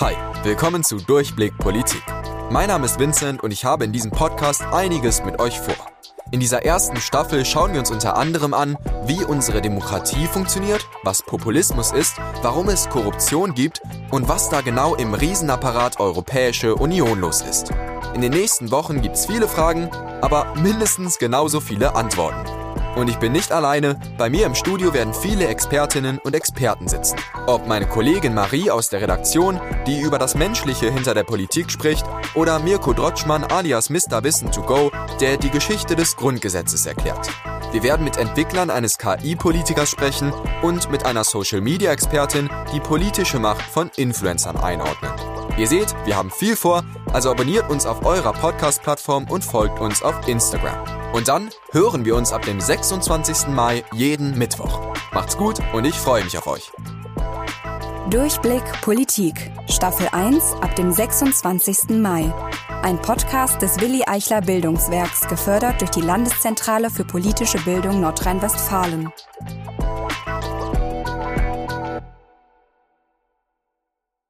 Hi, willkommen zu Durchblick Politik. Mein Name ist Vincent und ich habe in diesem Podcast einiges mit euch vor. In dieser ersten Staffel schauen wir uns unter anderem an, wie unsere Demokratie funktioniert, was Populismus ist, warum es Korruption gibt und was da genau im Riesenapparat Europäische Union los ist. In den nächsten Wochen gibt es viele Fragen, aber mindestens genauso viele Antworten. Und ich bin nicht alleine, bei mir im Studio werden viele Expertinnen und Experten sitzen. Ob meine Kollegin Marie aus der Redaktion, die über das Menschliche hinter der Politik spricht, oder Mirko Drotschmann alias Mr. Wissen to Go, der die Geschichte des Grundgesetzes erklärt. Wir werden mit Entwicklern eines KI-Politikers sprechen und mit einer Social-Media-Expertin die politische Macht von Influencern einordnen. Ihr seht, wir haben viel vor, also abonniert uns auf eurer Podcast-Plattform und folgt uns auf Instagram. Und dann hören wir uns ab dem 26. Mai jeden Mittwoch. Macht's gut und ich freue mich auf euch. Durchblick Politik, Staffel 1 ab dem 26. Mai. Ein Podcast des Willi Eichler Bildungswerks, gefördert durch die Landeszentrale für politische Bildung Nordrhein-Westfalen.